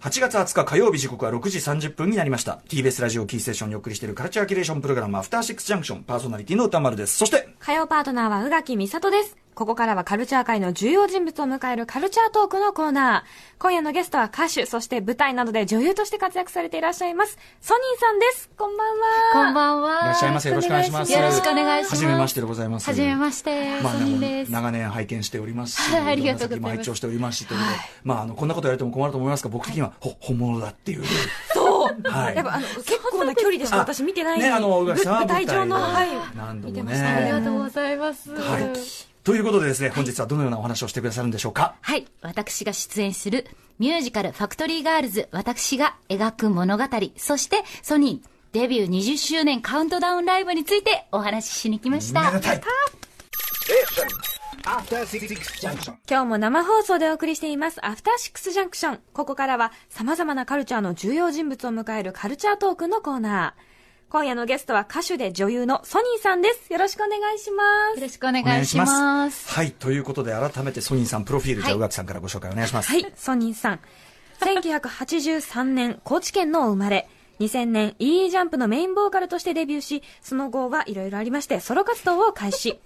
8月20日火曜日時刻は6時30分になりました TBS ラジオキーステーションにお送りしているカルチャーキュレーションプログラムアフターシックスジャンクションパーソナリティの歌丸ですそして火曜パートナーは宇垣美里です。ここからはカルチャー界の重要人物を迎えるカルチャートークのコーナー。今夜のゲストは歌手、そして舞台などで女優として活躍されていらっしゃいます、ソニーさんです。こんばんは。こんばんは。いらっしゃいませよろしくお願いしますよろしくお願いします。はじめましてでございますはじめまして。まあ、ソニーです。長年拝見しておりますし、はいありがとうございます拝聴しておりますし、ということで、まあ、あの、こんなこと言われても困ると思いますが、僕的には、ほ、本物だっていう。そう。はいやっぱあの、結構な距離でしか私見てない。ね、あの、舞台上の、舞はい。何度も見てましたありね。がとうございます。はい。ということでですね、本日はどのようなお話をしてくださるんでしょうか？はい。私が出演するミュージカルファクトリーガールズ、私が描く物語、そしてソニーデビュー20周年カウントダウンライブについてお話ししに来ました.今日も生放送でお送りしています、アフターシックスジャンクション。ここからは様々なカルチャーの重要人物を迎えるカルチャートークのコーナー。今夜のゲストは歌手で女優のソニーさんです。よろしくお願いします。よろしくお願いします。はい。ということで、改めてソニーさん、プロフィール、じゃあ、宇垣さんからご紹介お願いします。はい、ソニーさん。1983年、高知県のお生まれ。2000年、E ジャンプのメインボーカルとしてデビューし、その後はいろいろありまして、ソロ活動を開始。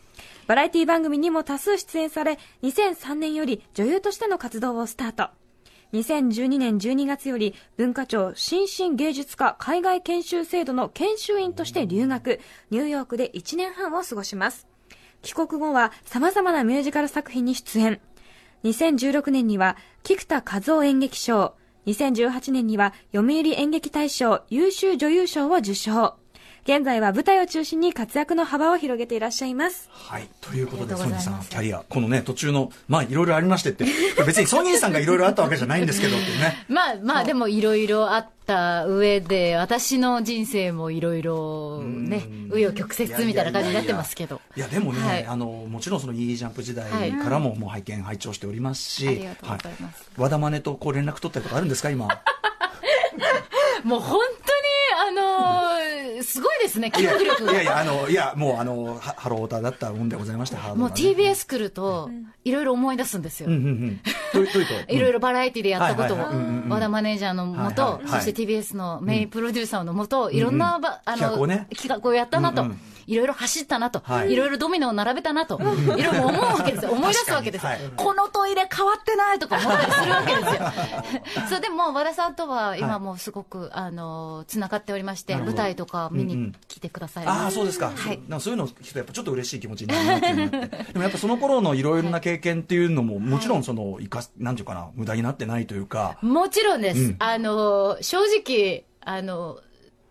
バラエティ番組にも多数出演され、2003年より女優としての活動をスタート。2012年12月より文化庁新進芸術家海外研修制度の研修員として留学、ニューヨークで1年半を過ごします。帰国後は様々なミュージカル作品に出演。2016年には菊田和夫演劇賞、2018年には読売演劇大賞優秀女優賞を受賞。現在は舞台を中心に活躍の幅を広げていらっしゃいます。はい。ということで、ありソニーさん、キャリア、このね、途中の、まあ、いろいろありましてって、別に ソニーさんがいろいろあったわけじゃないんですけどね。まあまあ、でもいろいろあった上で、私の人生もいろいろね、紆余曲折みたいな感じになってますけど。いや、でもね、はいあの、もちろんその E ジャンプ時代からももう拝見、拝聴しておりますし、ありがとうございますはい和田真似とこう連絡取ったりとかあるんですか、今？もう本すごいですね、記憶力が。いやいや、あの、いや、もう、あの、はハローオタだったもんでございまして、ハードもう TBS 来ると、いろいろ思い出すんですよ。うんうんうん。と？いろいろバラエティでやったことを、和田マネージャーのもと、そして TBS のメインプロデューサーのもと、いろんなば、あの、企画をね。企画をやったなと、いろいろ走ったなと、はい。いろいろドミノを並べたなと、いろいろ思うわけですよ。思い出すわけですこのトイレ変わってないとか思ったりするわけですよ。そう、でも和田さんとは今もうすごく、あの、つながっておりまして、舞台とか見うんうんに来てくださいああ、ます。そうですか。はいなんかそういうの聞くと、やっぱちょっと嬉しい気持ちになるなって。でもやっぱその頃のいろいろな経験っていうのも、もちろんその、生かす、なんていうかな、無駄になってないというか、もちろんです。うんあの、正直、あの、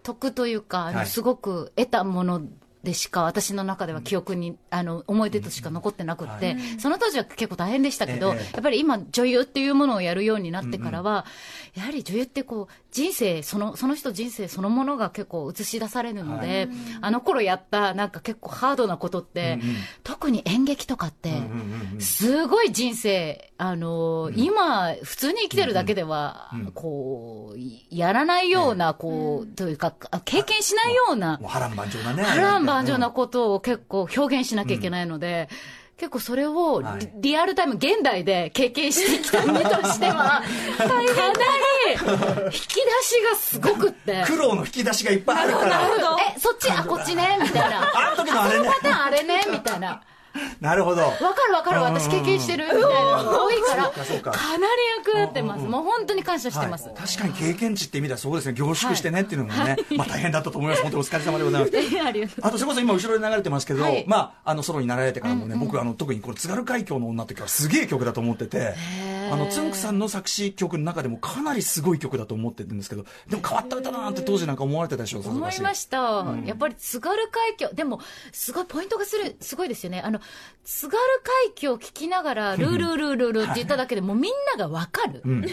得というか、はいすごく得たものでしか、私の中では記憶に、あの、思い出としか残ってなくって、その当時は結構大変でしたけど、ええやっぱり今、女優っていうものをやるようになってからは、やはり女優ってこう、人生、その、その人人生そのものが結構映し出されるので、あの頃やった、なんか結構ハードなことって、特に演劇とかって、すごい人生、あのー今、普通に生きてるだけでは、うんこう、いやらないような、こう、というか、あ経験しないような波乱万丈なね。波乱万丈なうんことを結構表現しなきゃいけないので、結構それをリ,、はいリアルタイム、現代で経験してきた身としては、かなり引き出しがすごくって。苦労の引き出しがいっぱいあるから。え、そっち、あ、こっちね、みたいな。あの時のあれねパターンあれね、みたいな。なるほど。わかるわかる、私経験してる。みたいなのが多いから、かなり役立ってます。もう本当に感謝してます。はい確かに経験値って意味ではそうですね、凝縮してねっていうのもね、まあ大変だったと思います。本当にお疲れ様でございます。あとそれこそ今後ろで流れてますけど、はい。まあ、あの、ソロになられてからもね、僕、あの、特にこの津軽海峡の女って曲はすげえ曲だと思ってて、あの、つんくさんの作詞曲の中でもかなりすごい曲だと思ってるんですけど、でも変わった歌だなって当時なんか思われてたでしょう、思いました、やっぱり津軽海峡、でも、すごいポイントがする、すごいですよね。あの、津軽海峡を聞きながら、ルールールールールーって言っただけでもうみんながわかる。うん。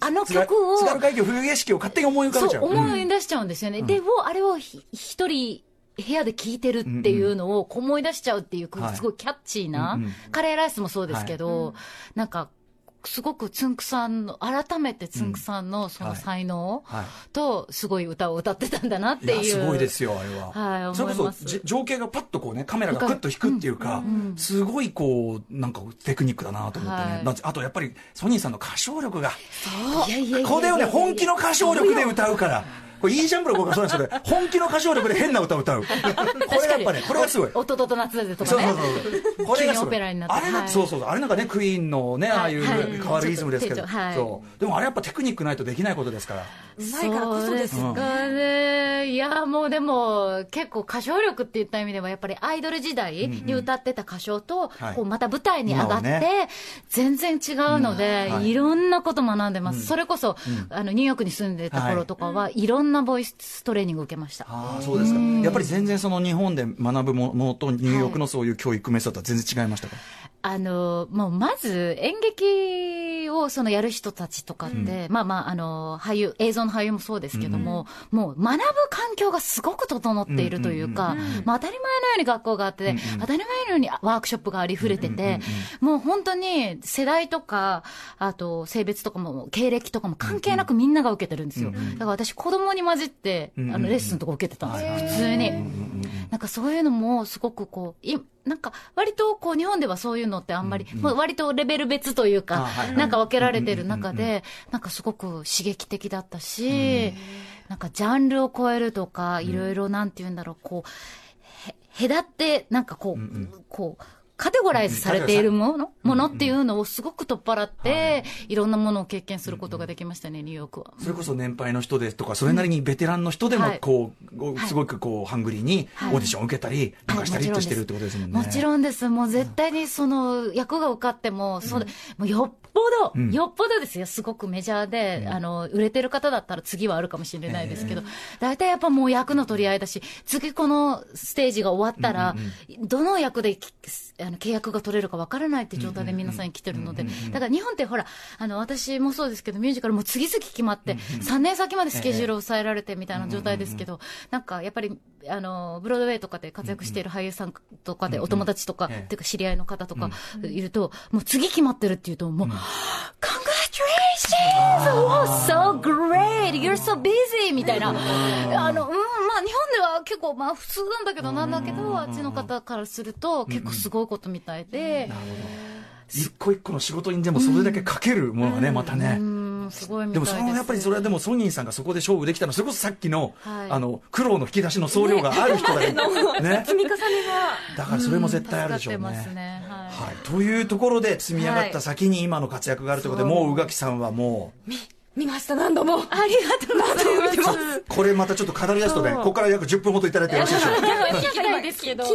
あの曲を、津軽海峡冬景色を勝手に思い浮かべちゃう。そう、思い出しちゃうんですよね。で、を、あれをひ一人、部屋で聴いてるっていうのを思い出しちゃうっていう、はいすごいキャッチーな、うんうんカレーライスもそうですけど、なんか、すごくつんくさんの、改めてつんくさんのその才能はい。と、すごい歌を歌ってたんだなっていう。いやすごいですよあれは、はいそれこそじ情景がパッとこうねカメラがクッと引くっていうか、すごいこうなんかテクニックだなと思ってね、あとやっぱりソニーさんの歌唱力がいやいやいやいやこれをね本気の歌唱力で歌うからこれいいジャンプの子がそうなんですけど 本気の歌唱力で変な歌を歌う。これやっぱねこれがすごい。おと夏だぜとかね。そうそうそう。これがすごい。あれが、はい。そうそうそう。あれなんかね、クイーンのね、ああいうはい。変わるリズムですけど。そう。でもあれやっぱテクニックないとできないことですから。うまいからこそですかね。いや、もうでも、結構歌唱力って言った意味では、やっぱりアイドル時代に歌ってた歌唱と、また舞台に上がって、全然違うので、い。い、ろんなこと学んでます。それこそ、あの、ニューヨークに住んでた頃とかは、い、ろんなボイストレーニングを受けました。ああ、そうですか。やっぱり全然その日本で学ぶものとニューヨークのそういう教育メソッドは全然違いましたか、あの、もうまず演劇をそのやる人たちとかって、まあまあ、あの、俳優、映像の俳優もそうですけども、もう学ぶ環境がすごく整っているというか、まあ当たり前のように学校があって、当たり前のようにワークショップがありふれてて、もう本当に世代とか、あと性別とかも経歴とかも関係なくみんなが受けてるんですよ。だから私子供に混じって、あの、レッスンとか受けてたんですよ、普通に。なんかそういうのもすごくこう、いなんか割とこう日本ではそういうのってあんまり、もう割とレベル別というあかはい、なんか分けられてる中で、なんかすごく刺激的だったし、なんかジャンルを超えるとか、いろいろなんて言うんだろう、こう、へ隔って、なんかこう、こう、カテゴライズされているもの、ものっていうのをすごく取っ払って、いろんなものを経験することができましたね、ニューヨークは。それこそ年配の人ですとか、それなりにベテランの人でもはい。こう、すごくこう、ハングリーにオはい。ーディションを受けたり、なんかしたりってしてるってことですもんね。もちろんです。もう絶対にその役が受かっても、そうでもうよっぽど、うん。よっぽどですよ。すごくメジャーで、あの、売れてる方だったら次はあるかもしれないですけど、大体やっぱもう役の取り合いだし、次このステージが終わったら、どの役できあの契約が取れるかわからないって状態で皆さん来てるので、だから日本ってほら、あの、私もそうですけど、ミュージカルも次々決まって、3年先までスケジュールを抑えられてみたいな状態ですけど、なんかやっぱり、あの、ブロードウェイとかで活躍している俳優さんとかで、お友達とか、ええ。っていうか知り合いの方とかいると、もう次決まってるっていうと、もう、Congratulations! Oh, so great! You're so busy! みたいな。あの、うん、まあ日本では結構、まあ普通なんだけど、なんだけど、あっちの方からすると結構すごいことみたいで、一個一個の仕事にでもそれだけかけるものがね、またね。でです。そのやっぱりそれはでもソニーさんがそこで勝負できたのはそれこそさっきの、はい。あの苦労の引き出しの総量がある人だよね。積み重ね。がだからそれも絶対あるでしょうね。はい、というところで積み上がった先に今の活躍があるということで、もう宇垣さんはもう見ました何度も。ありがとうございます。これまたちょっと語り出すとねここから約10分ほどいただいてよろしいでしょう。か聞きたいですけど。緊張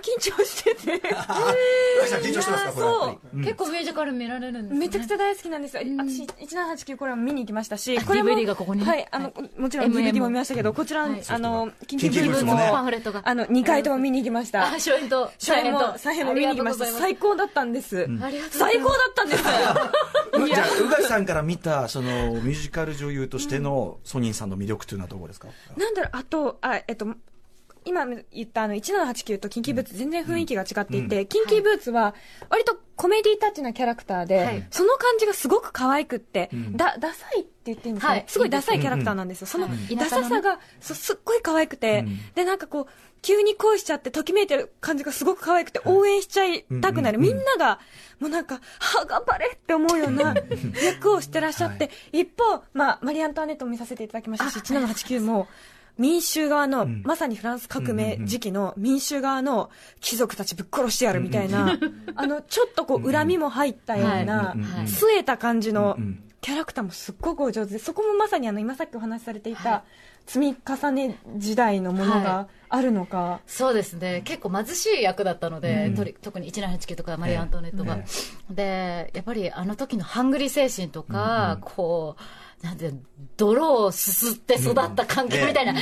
緊張してて。宇垣さん緊張してますかこれ。う。ん。結構ミュージカル見られるんですね。めちゃくちゃ大好きなんですよ。私、1789これは見に行きましたし、これも DVD がここはい、あの、もちろん MM DVD も見ましたけど、こちら、はい。あの、キンキンキキブーツも、パンフレットが。あの、2回とも見に行きました。あ、ショーエンと、初演も、再編も見に行きました。最高だったんです。最高だったんです。じゃあ宇垣さんから見たそのミュージカル女優としてのソニーさんの魅力というのはどこですか、なんだろう、あと、あ、えっと、今言ったあの、1789とキンキーブーツ全然雰囲気が違っていて、キンキーブーツは、割とコメディタッチなキャラクターで、はい。その感じがすごく可愛くって、ん。だ、ダサいって言っていいんですか？ね、はい。すごいダサいキャラクターなんですよ。そのはいダサさが、そすっごい可愛くて、うん。で、なんかこう、急に恋しちゃって、ときめいてる感じがすごく可愛くて、応援しちゃいたくなる。みんなが、もうなんか、はあ、頑張れって思うような役をしてらっしゃって、一方、まあ、マリー・アントワネットも見させていただきましたし、1789も、民衆側の、ん。まさにフランス革命うんうんうん時期の民衆側の貴族たちぶっ殺してやるみたいな、あの、ちょっとこう、恨みも入ったようなはい。はい、据えた感じのうんうんキャラクターもすっごくお上手で、そこもまさにあの、今さっきお話しされていた、積み重ね時代のものがあるのか、そうですね、結構貧しい役だったので、うんとり特に1789とかマリー・アントワネットが、えでやっぱりあの時のハングリー精神とか、こうなんて、泥をすすって育った関係みたいな、ね。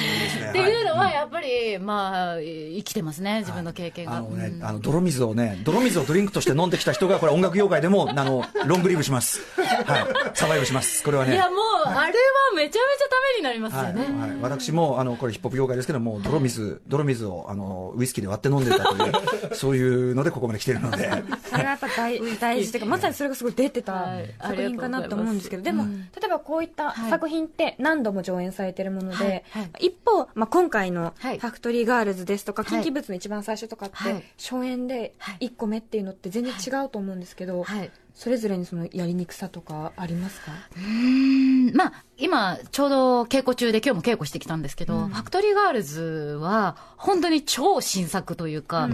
っていうのは、やっぱり、まあ、生きてますね、自分の経験が。あのね、うん。あの泥水をね、泥水をドリンクとして飲んできた人が、これ音楽業界でも、あの、ロングリーブします。はい。サバイブします。これはいね。や、もう、あれはめちゃめちゃためになりますよはい、ね。はい、私もあのこれヒップホップ業界ですけども泥水泥水をあのウイスキーで割って飲んでたという そういうのでここまで来てるので。それがやっぱ大大事というか、まさにそれがすごい出てたはい。作品かなと思うんですけど、でも、例えばこういったはい。作品って何度も上演されてるもので、一方、まあ、今回のフはい。ァクトリーガールズですとか、はい。近畿物の一番最初とかって、はい。初演で1個目っていうのって全然違うと思うんですけど、はい。それぞれにそのやりにくさとかありますか？うーん。まあ、今、ちょうど稽古中で今日も稽古してきたんですけど、ファクトリーガールズは、本当に超新作というか、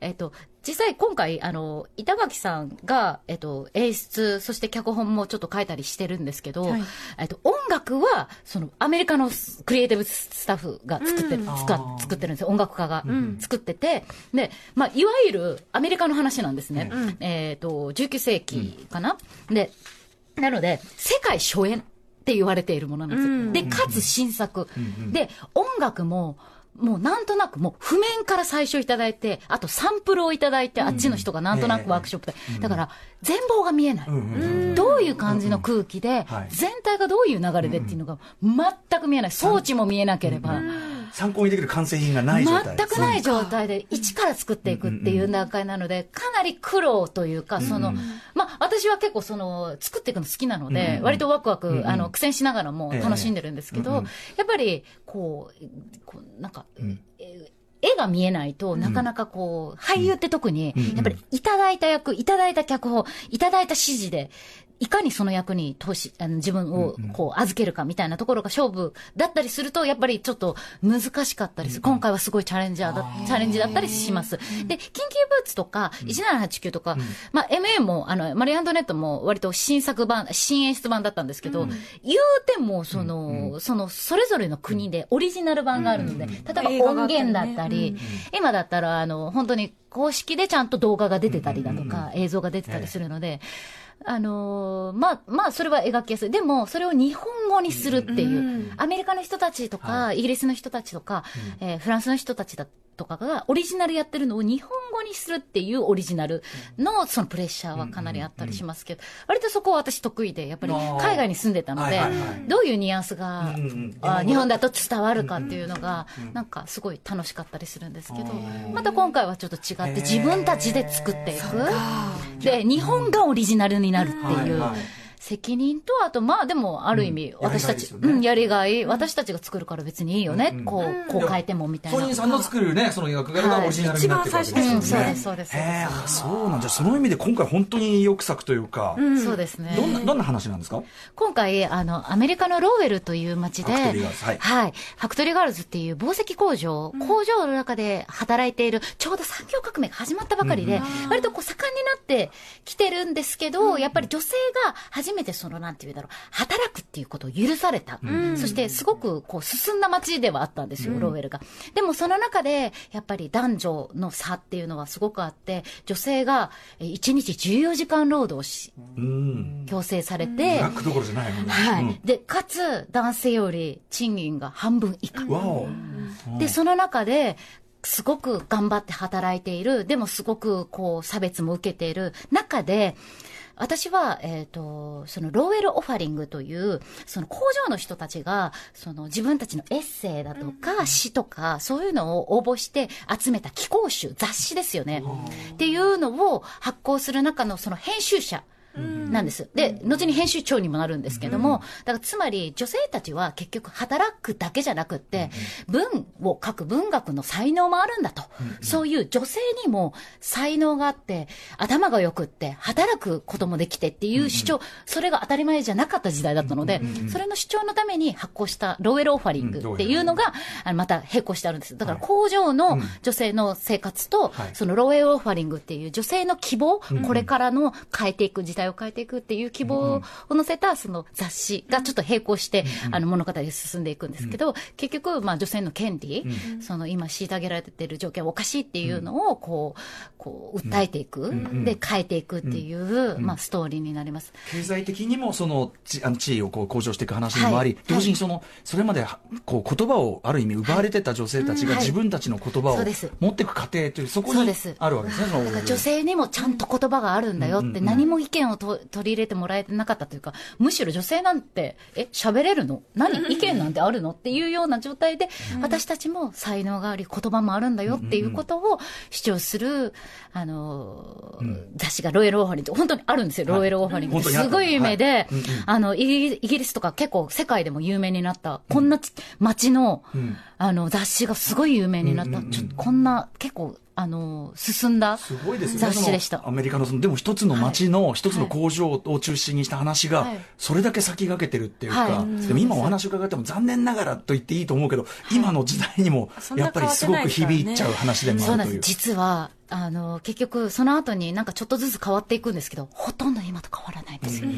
えっと、実際今回、あの、板垣さんが、えっと、演出、そして脚本もちょっと書いたりしてるんですけど、はい。えっと、音楽は、その、アメリカのクリエイティブスタッフが作ってる、うん。作ってるんですよ。音楽家がん。作ってて、で、まあ、いわゆるアメリカの話なんですね。うん。えっと、19世紀かな、で、なので、世界初演って言われているものなんですよ。うんで、かつ新作。うんで、音楽も、もうなんとなくもう譜面から最初いただいて、あとサンプルをいただいて、あっちの人がなんとなくワークショップで。だから、全貌が見えない。うんうんうんどういう感じの空気ではい、全体がどういう流れでっていうのが全く見えない。装置も見えなければ。参考にできる完成品がない状態。全くない状態で一から作っていくっていう段階なので、かなり苦労というか、その、まあ、私は結構その、作っていくの好きなので、うん割とワクワク、うんあの、苦戦しながらも楽しんでるんですけど、やっぱり、こう、こうなんか、絵が見えないとなかなかこう、俳優って特にうん、やっぱりいただいた役、いただいた脚本、いただいた指示で、いかにその役に投資、あの自分をこう預けるかみたいなところが勝負だったりすると、やっぱりちょっと難しかったりする。今回はすごいチャレンジャーだ、チャレンジだったりします。で、緊急ブーツとか、1789とか、まあ MA も、あの、マリー・アントネットも割と新作版、新演出版だったんですけど、言うても、その、その、それぞれの国でオリジナル版があるので、例えば音源だったり、今だったら、あの、本当に公式でちゃんと動画が出てたりだとか、映像が出てたりするので、あのーまあ、まあ、それは描きやすい。でも、それを日本語にするっていう、アメリカの人たちとか、イギリスの人たちとか、えーフランスの人たちだとかが、オリジナルやってるのを日本語にするっていうオリジナルの、そのプレッシャーはかなりあったりしますけど、割とそこは私得意で、やっぱり海外に住んでたのでどういうニュアンスがあ日本だと伝わるかっていうのが、なんかすごい楽しかったりするんですけど、また今回はちょっと違って自分たちで作っていく。で、日本がオリジナルになるっていう責任と、あと、まあでも、ある意味、うん私たち、うん、やりがい、私たちが作るから別にいいよね、こう、こう変えてもみたいな。ソニーさんの作るね、その役柄がオリジナルになってるわけですよね。そうですそうです。へえ、あそうなんじゃ、その意味で今回本当に意欲作というか、そうですね。どんな、どんな話なんですか？今回、あの、アメリカのローウェルという街で、はい。ファクトリーガールズっていう紡績工場、工場の中で働いている、ちょうど産業革命が始まったばかりで、割とこう盛んになってきてるんですけど、やっぱり女性が初めてその、なんていうんだろう、働くっていうことを許された。そして、すごくこう進んだ街ではあったんですよ、ローウェルが。でもその中で、やっぱり男女の差っていうのはすごくあって、女性がえ1日14時間労働し、うん。強制されブて、ラックどころじゃないもんね。はい。で、かつ、男性より賃金が半分以下。で、その中で、すごく頑張って働いている、でもすごくこう差別も受けている中で、私は、えっ、と、そのローウェルオファリングという、その工場の人たちが、その自分たちのエッセイだとか詩とか、そういうのを応募して集めた寄稿集、雑誌ですよね。っていうのを発行する中のその編集者。なんです。で、後に編集長にもなるんですけども、だからつまり女性たちは結局働くだけじゃなくって、文を書く文学の才能もあるんだと。そういう女性にも才能があって、頭が良くって、働くこともできてっていう主張、それが当たり前じゃなかった時代だったので、それの主張のために発行したローエルオファリングっていうのが、また並行してあるんです。だから工場の女性の生活と、はい。そのローエルオファリングっていう女性の希望、これからの変えていく時代を変えてていくっていう希望を載せたその雑誌がちょっと並行して、あの物語で進んでいくんですけど、結局、まあ女性の権利、その今虐げられてる条件はおかしいっていうのを、こう、こう、訴えていく、で、変えていくっていう、まあストーリーになります。経済的にもそのちあの地位をこう向上していく話にもあり、はい同時にそのそれまではこう言葉をある意味奪われてた女性たちがはい。自分たちの言葉を持っていく過程というそこにあるわけですね。女性にもちゃんと言葉があるんだよって、何も意見をと取り入れてもらえてなかったというか、むしろ女性なんて、え、喋れるの？何？意見なんてあるの？っていうような状態で、私たちも才能があり、言葉もあるんだよっていうことを主張する、あのー、雑誌がロイヤルオーファリンって本当にあるんですよ、ロイヤルオーファリンって。本当にあった。すごい有名ではい。うんうん、あの、イギリスとか結構世界でも有名になった、こんなち街の、あの、雑誌がすごい有名になった、ちょっとこんな結構、あの、進んだすごいですよね。雑誌でしたそのア。メリカのその、でも一つの街の一つの工場を中心にした話がはい、それだけ先駆けてるっていうか、はいでも今お話伺っても残念ながらと言っていいと思うけど、今の時代にもやっぱりすごく響いちゃう話でも。あるという。実は、あの、結局、その後になんかちょっとずつ変わっていくんですけど、ほとんど今と変わらないんですよ。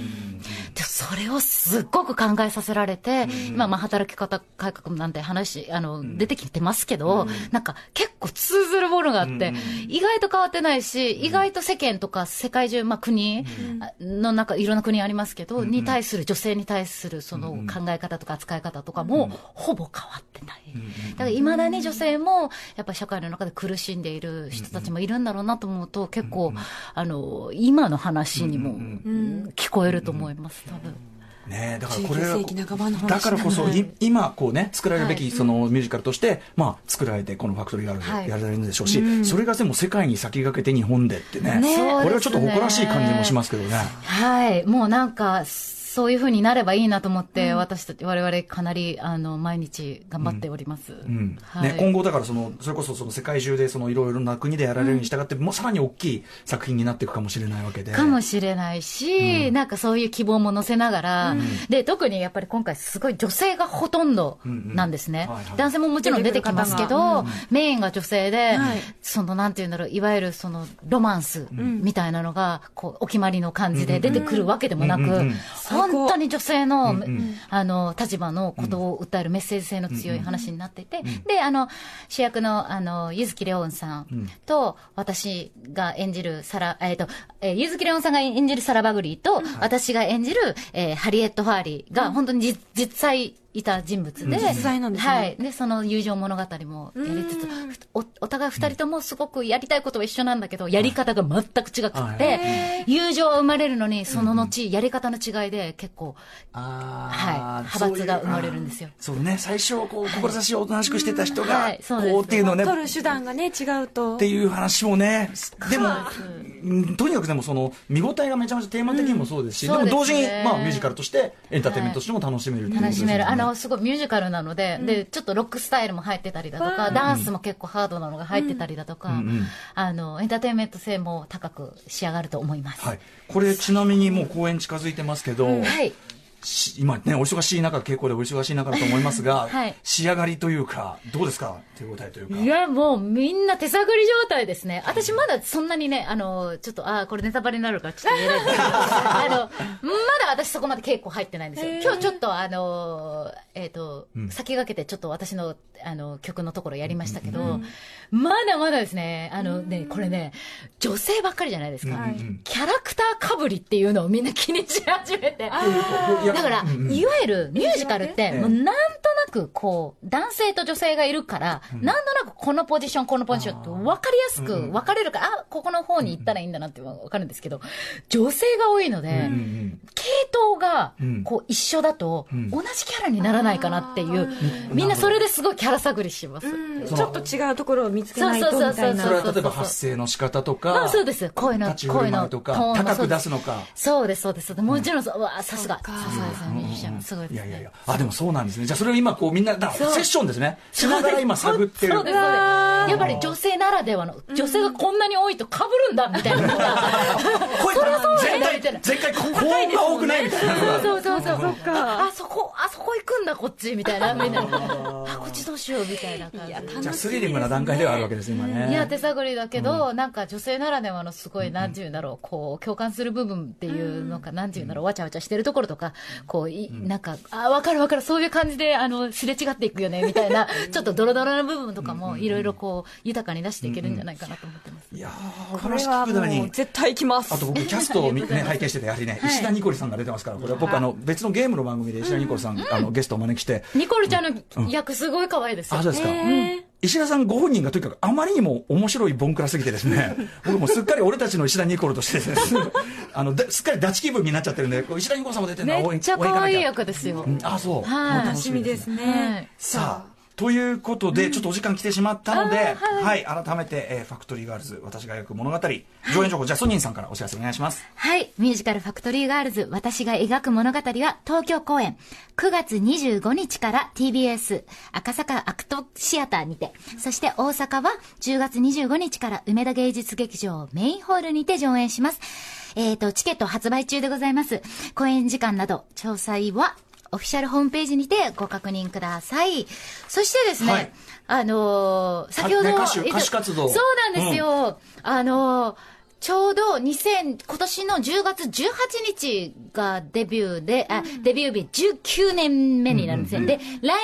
でそれをすっごく考えさせられて、今、まあ、働き方改革なんて話、あの、出てきてますけど、なんか結構通ずるものがあって、意外と変わってないし、意外と世間とか世界中、まあ、国の中、いろんな国ありますけど、に対する、女性に対するその考え方とか扱い方とかも、ほぼ変わってない。だから、未だに女性も、やっぱり社会の中で苦しんでいる人たちもいるんだろうなと思うと、結構、あの、今の話にも、うん。聞こえると思います、多分。ねえだからこれ19世紀半ばの話だからこそ、今こうね作られるべきはい。そのミュージカルとして、まあ作られてこのファクトリーガールやられるんでしょうし、それがでも世界に先駆けて日本でってねね。これはちょっと誇らしい感じもしますけどね。はい。もうなんか、そういうふうになればいいなと思って、私たち、我々かなり、あの、毎日頑張っております。うん。はい。ね、今後だからそのそれこそその世界中でそのいろいろな国でやられるに従って、もうさらに大きい作品になっていくかもしれないわけで。かもしれないし、なんかそういう希望も乗せながら、で、特にやっぱり今回すごい女性がほとんどなんですね。男性ももちろん出てきますけど、メインが女性で、はい。そのなんていうんだろう、いわゆるそのロマンスみたいなのが、こう、お決まりの感じで出てくるわけでもなくうんうんうん、本当に女性の、んあの、立場のことを訴えるメッセージ性の強い話になっていて、で、あの、主役の、あの、ゆずきレオンさんと、私が演じるサラ、えっ、と、えー、ゆずきレオンさんが演じるサラ・バグリーと、私が演じる、えーハリエット・ファーリーが、本当にじ実際いた人物で、実在なんですね。はい。で、その友情物語もやりつつ、おお互い二人ともすごくやりたいことは一緒なんだけど、やり方が全く違くて、友情は生まれるのに、その後、やり方の違いで結構、はい。派閥が生まれるんですよ。そうね。最初こう志をおとなしくしてた人が、こうっていうのをね取る手段がね、違うと。っていう話もね、でも、うんとにかくでもその見応えがめちゃめちゃテーマ的にもそうですし、うんでも同時に、まあ、ミュージカルとしてエンターテインメントとしても楽しめるっていうことですよね楽しめる。あの、すごいミュージカルなので、で、ちょっとロックスタイルも入ってたりだとか、ダンスも結構ハードなのが入ってたりだとか、んあの、エンターテインメント性も高く仕上がると思います。はい、これちなみにもう公演近づいてますけど、はい。し今ねお忙しい中稽古でお忙しい中だと思いますが、はい。仕上がりというかどうですか？手応えというか。いや、もうみんな手探り状態ですね。私まだそんなにね、あの、ちょっと、あーこれネタバレになるからちょっと言えない。んですけど、あの、まだ私そこまで稽古入ってないんですよ。今日ちょっとあの、えっ、と、先駆けてちょっと私の、あの、曲のところやりましたけど、まだまだですね、あのね、これね、女性ばっかりじゃないですか。んキャラクターかぶりっていうのをみんな気にし始めて。だから、いわゆるミュージカルって、ええ。もうなんとなく、こう、男性と女性がいるから、なんとなくこのポジション、このポジションって分かりやすく分かれるから、あ、ここの方に行ったらいいんだなって分かるんですけど、女性が多いので、うんうん系統がうん、こう、一緒だと、ん。同じキャラにならないかなっていう、みんなそれですごいキャラ探りします。ちょっと違うところを見つけないとそうそうそうそうみたいなそれは例えば発声の仕方とかあそうです。声の、立ち振る声のとか高くそうです出すのか。そうです、そうです。もちろんわさすが。さすがです。ね、ミュージシャン。すごいですね。いやいやいや。あでもそうなんですね。じゃあそれを今こうみんな、だからセッションですね。しながら今探ってる。そうです、そうです。やっぱり女性ならではの、女性がこんなに多いと被るんだ、みたいなのが。これ前回、前回ここが多くないみたいな。そうそうそう。そっかあそこ、あそこ行くんだ、こっち、みたいな。みんな。あ、こっちどうしよう、みたいな感じ。じゃあスリリングな段階ではあるわけです、今ね。いや、手探りだけど、なんか女性ならではのすごい、なんていうんだろう、こう、共感する部分っていうのか、なんていうんだろう、わちゃわちゃしてるところとか、こう、いなんか、あ、わかるわかる、そういう感じで、あの、すれ違っていくよね、みたいな、ちょっとドロドロな部分とかも、いろいろこう、豊かに出していけるんじゃないかなと思ってます。いやこれ話はもう。絶対行きます。あと僕、キャストを見ね、拝見してて、やはりね、はい。石田ニコルさんが出てますから、これ僕、あの、別のゲームの番組で石田ニコルさん、あの、ゲストをお招きして、ニコルちゃんの役すごい可愛いですよ。あ、そうですか。えー石田さんご本人がとにかくあまりにも面白いボンクラすぎてですね、僕もすっかり俺たちの石田ニコルとしてですね、あの、ですっかりダチ気分になっちゃってるんで、石田ニコルさんも出てるのはめっちゃ可愛い役ですよ。うんあ、そう。はい楽しみですはねい。さあ、ということで、ちょっとお時間来てしまったので、はい、改めて、えーファクトリーガールズ、私が描く物語、上演情報、じゃあソニンさんからお知らせお願いします。はい。ミュージカルファクトリーガールズ、私が描く物語は東京公演、9月25日から TBS 赤坂アクトシアターにて、そして大阪は10月25日から梅田芸術劇場メインホールにて上演します。えっ、と、チケット発売中でございます。公演時間など、詳細は、オフィシャルホームページにてご確認ください。そしてですね、はいあのー先ほど、ね歌手えっと歌手活動そうなんですよ。あのーちょうど2000、今年の10月18日がデビューで、あ、デビュー日19年目になるんですよ。で、来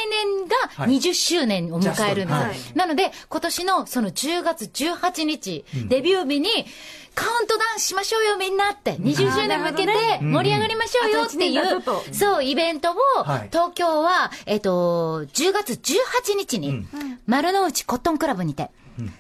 年がはい。20周年を迎えるんですよ。はい。なので、今年のその10月18日、デビュー日に、カウントダウンしましょうよみんなって、20周年向けて盛り上がりましょうよっていう、そう、イベントをはい、東京は、えっと、10月18日に、丸の内コットンクラブにて、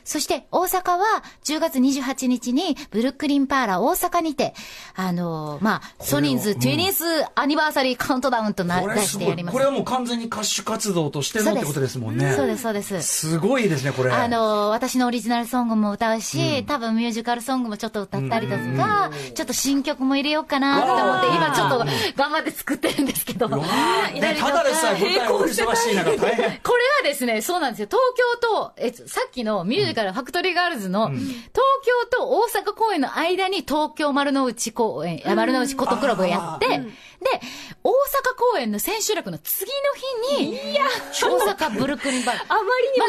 そして大阪は10月28日にブルックリンパーラー大阪にて、あのーまあ、ソニーズうんトゥニースアニバーサリーカウントダウンとな出。してやります。これはもう完全に歌手活動としてのってことですもんね。そうです、そうです。すごいですね、これ。あのー私のオリジナルソングも歌うし、多分ミュージカルソングもちょっと歌ったりだとか、ちょっと新曲も入れようかなと思って、今ちょっと頑張って作ってるんですけど。ただでさえ舞台お忙しい中大変。これはですね、そうなんですよ。東京と、え、さっきのミュージカル、ファクトリーガールズの、東京と大阪公演の間に東京丸の内公演、あ丸の内コットンクラブをやって、で、大阪公演の千秋楽の次の日に、大阪ブルックリンバー。あま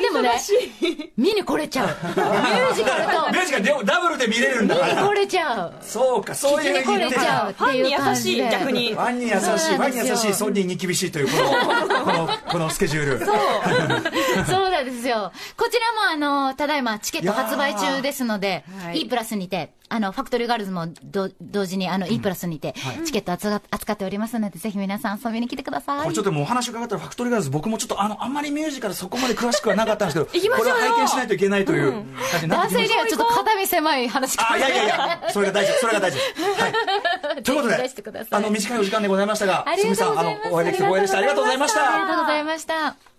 りにも忙しい。見に来れちゃう。ミュージカルと、ミュージカルでダブルで見れるんだから。見に来れちゃう。そうか、そういう聞きに来れちゃうっていう感じで。ファンに優しい逆にファンに優しい、フそうァンに優しい、ソニーに厳しいという、この、この、このスケジュール。そうなんですよ。こちらもあの、ただいまチケット発売中ですのでは、い E プラスにて、あの、ファクトリーガールズもど同時にあの、E プラスにて、チケット扱扱っておりますので、ぜひ皆さん遊びに来てください。これちょっともうお話伺ったらファクトリーガールズ僕もちょっとあのあんまりミュージカルそこまで詳しくはなかったんですけどこれは拝見しないといけないという感じになっ男てきました性にはちょっと肩身狭い話いやいやいや。それが大事。それが大事。はい。ということであの短いお時間でございましたがすみさんあのお会いできて光栄でした。ありがとうございました。ありがとうございました。